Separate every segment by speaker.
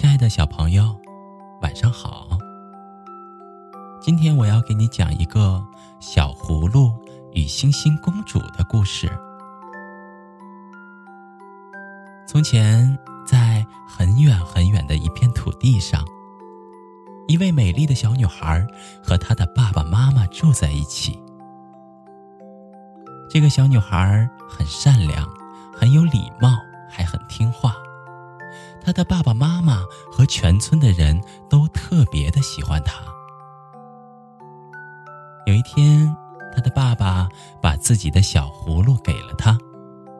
Speaker 1: 亲爱的小朋友，晚上好。今天我要给你讲一个小葫芦与星星公主的故事。从前，在很远很远的一片土地上，一位美丽的小女孩和她的爸爸妈妈住在一起。这个小女孩很善良，很有礼貌，还很听话。她的爸爸妈妈和全村的人都特别的喜欢她。有一天，她的爸爸把自己的小葫芦给了她，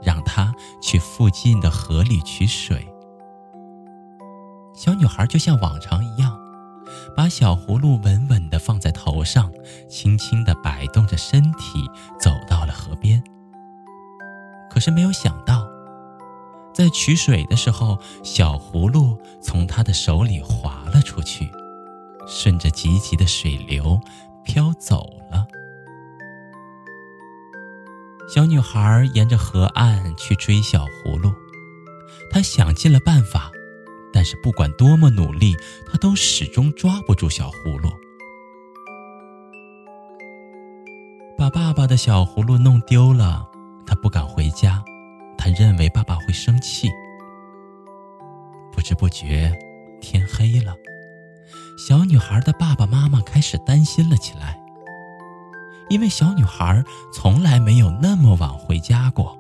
Speaker 1: 让她去附近的河里取水。小女孩就像往常一样，把小葫芦稳稳地放在头上，轻轻地摆动着身体，走到了河边。可是没有想到。在取水的时候，小葫芦从他的手里滑了出去，顺着急急的水流飘走了。小女孩沿着河岸去追小葫芦，她想尽了办法，但是不管多么努力，她都始终抓不住小葫芦。把爸爸的小葫芦弄丢了，她不敢回家。他认为爸爸会生气。不知不觉，天黑了，小女孩的爸爸妈妈开始担心了起来，因为小女孩从来没有那么晚回家过。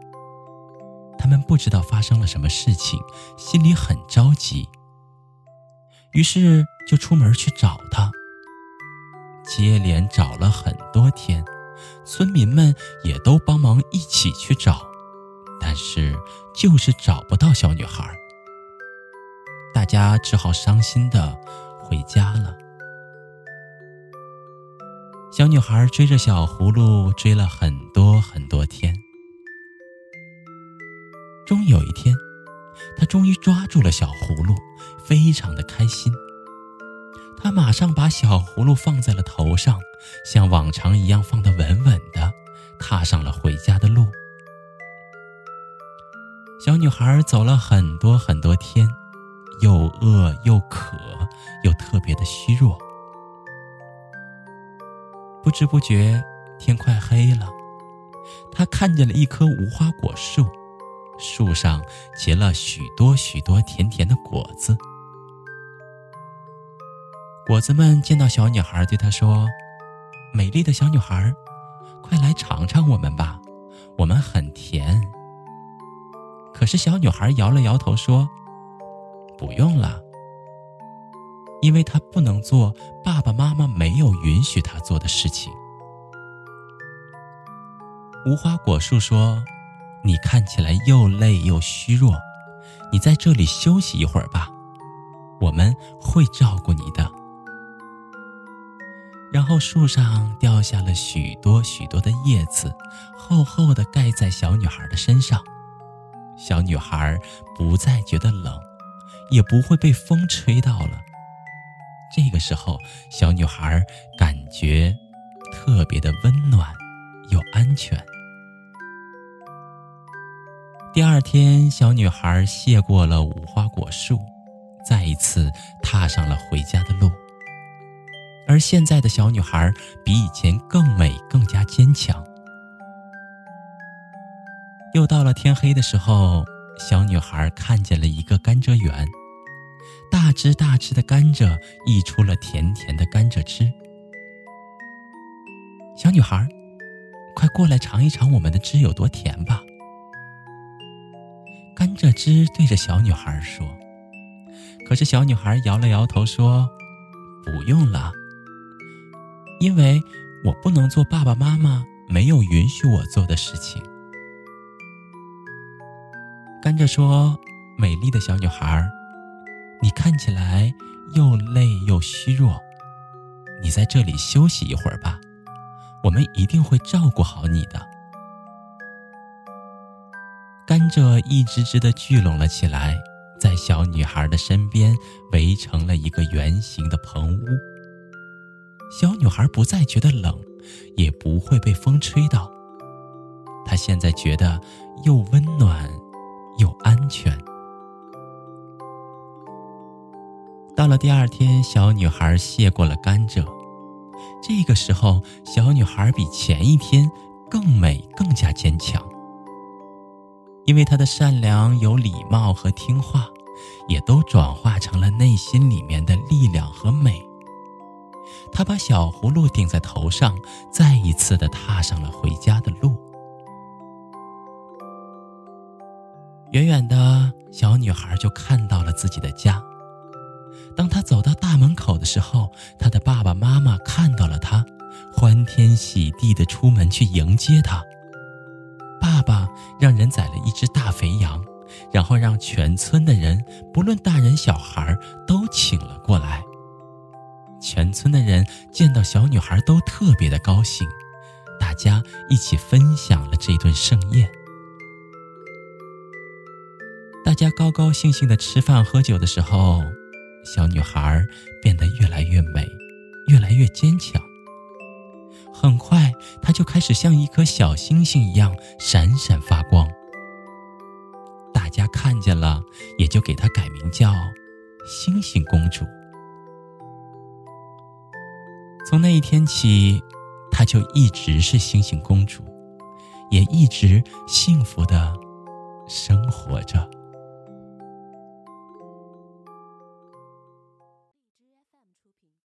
Speaker 1: 他们不知道发生了什么事情，心里很着急，于是就出门去找她。接连找了很多天，村民们也都帮忙一起去找。但是，就是找不到小女孩。大家只好伤心的回家了。小女孩追着小葫芦追了很多很多天，终有一天，她终于抓住了小葫芦，非常的开心。她马上把小葫芦放在了头上，像往常一样放得稳稳的，踏上了回家的路。小女孩走了很多很多天，又饿又渴，又特别的虚弱。不知不觉，天快黑了，她看见了一棵无花果树，树上结了许多许多甜甜的果子。果子们见到小女孩，对她说：“美丽的小女孩，快来尝尝我们吧，我们很甜。”可是小女孩摇了摇头说：“不用了，因为她不能做爸爸妈妈没有允许她做的事情。”无花果树说：“你看起来又累又虚弱，你在这里休息一会儿吧，我们会照顾你的。”然后树上掉下了许多许多的叶子，厚厚的盖在小女孩的身上。小女孩不再觉得冷，也不会被风吹到了。这个时候，小女孩感觉特别的温暖又安全。第二天，小女孩谢过了无花果树，再一次踏上了回家的路。而现在的小女孩比以前更美，更加坚强。又到了天黑的时候，小女孩看见了一个甘蔗园，大只大只的甘蔗溢出了甜甜的甘蔗汁。小女孩，快过来尝一尝我们的汁有多甜吧！甘蔗汁对着小女孩说。可是小女孩摇了摇头说：“不用了，因为我不能做爸爸妈妈没有允许我做的事情。”甘蔗说：“美丽的小女孩，你看起来又累又虚弱，你在这里休息一会儿吧，我们一定会照顾好你的。”甘蔗一只只的聚拢了起来，在小女孩的身边围成了一个圆形的棚屋。小女孩不再觉得冷，也不会被风吹到。她现在觉得又温暖。又安全。到了第二天，小女孩谢过了甘蔗。这个时候，小女孩比前一天更美，更加坚强。因为她的善良、有礼貌和听话，也都转化成了内心里面的力量和美。她把小葫芦顶在头上，再一次的踏上了回家的路。远远的小女孩就看到了自己的家。当她走到大门口的时候，她的爸爸妈妈看到了她，欢天喜地的出门去迎接她。爸爸让人宰了一只大肥羊，然后让全村的人，不论大人小孩，都请了过来。全村的人见到小女孩都特别的高兴，大家一起分享了这顿盛宴。大家高高兴兴的吃饭喝酒的时候，小女孩变得越来越美，越来越坚强。很快，她就开始像一颗小星星一样闪闪发光。大家看见了，也就给她改名叫星星公主。从那一天起，她就一直是星星公主，也一直幸福的生活着。